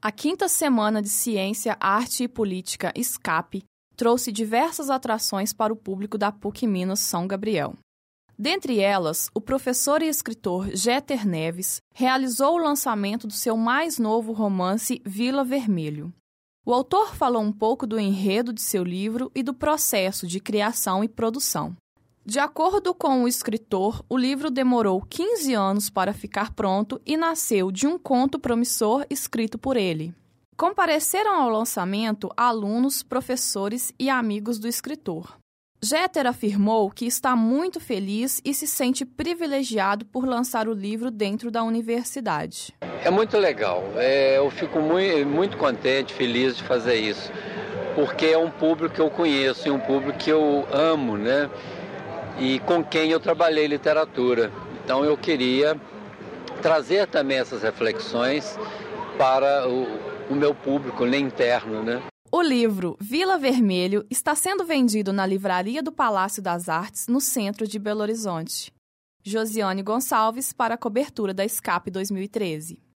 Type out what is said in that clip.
A quinta semana de Ciência, Arte e Política Escape trouxe diversas atrações para o público da PUC Minas São Gabriel. Dentre elas, o professor e escritor Jeter Neves realizou o lançamento do seu mais novo romance Vila Vermelho. O autor falou um pouco do enredo de seu livro e do processo de criação e produção. De acordo com o escritor, o livro demorou 15 anos para ficar pronto e nasceu de um conto promissor escrito por ele. Compareceram ao lançamento alunos, professores e amigos do escritor. Jeter afirmou que está muito feliz e se sente privilegiado por lançar o livro dentro da universidade. É muito legal, é, eu fico muito, muito contente, feliz de fazer isso, porque é um público que eu conheço e um público que eu amo, né? E com quem eu trabalhei literatura. Então eu queria trazer também essas reflexões para o, o meu público né, interno, né? O livro Vila Vermelho está sendo vendido na livraria do Palácio das Artes, no centro de Belo Horizonte. Josiane Gonçalves para a cobertura da Escape 2013.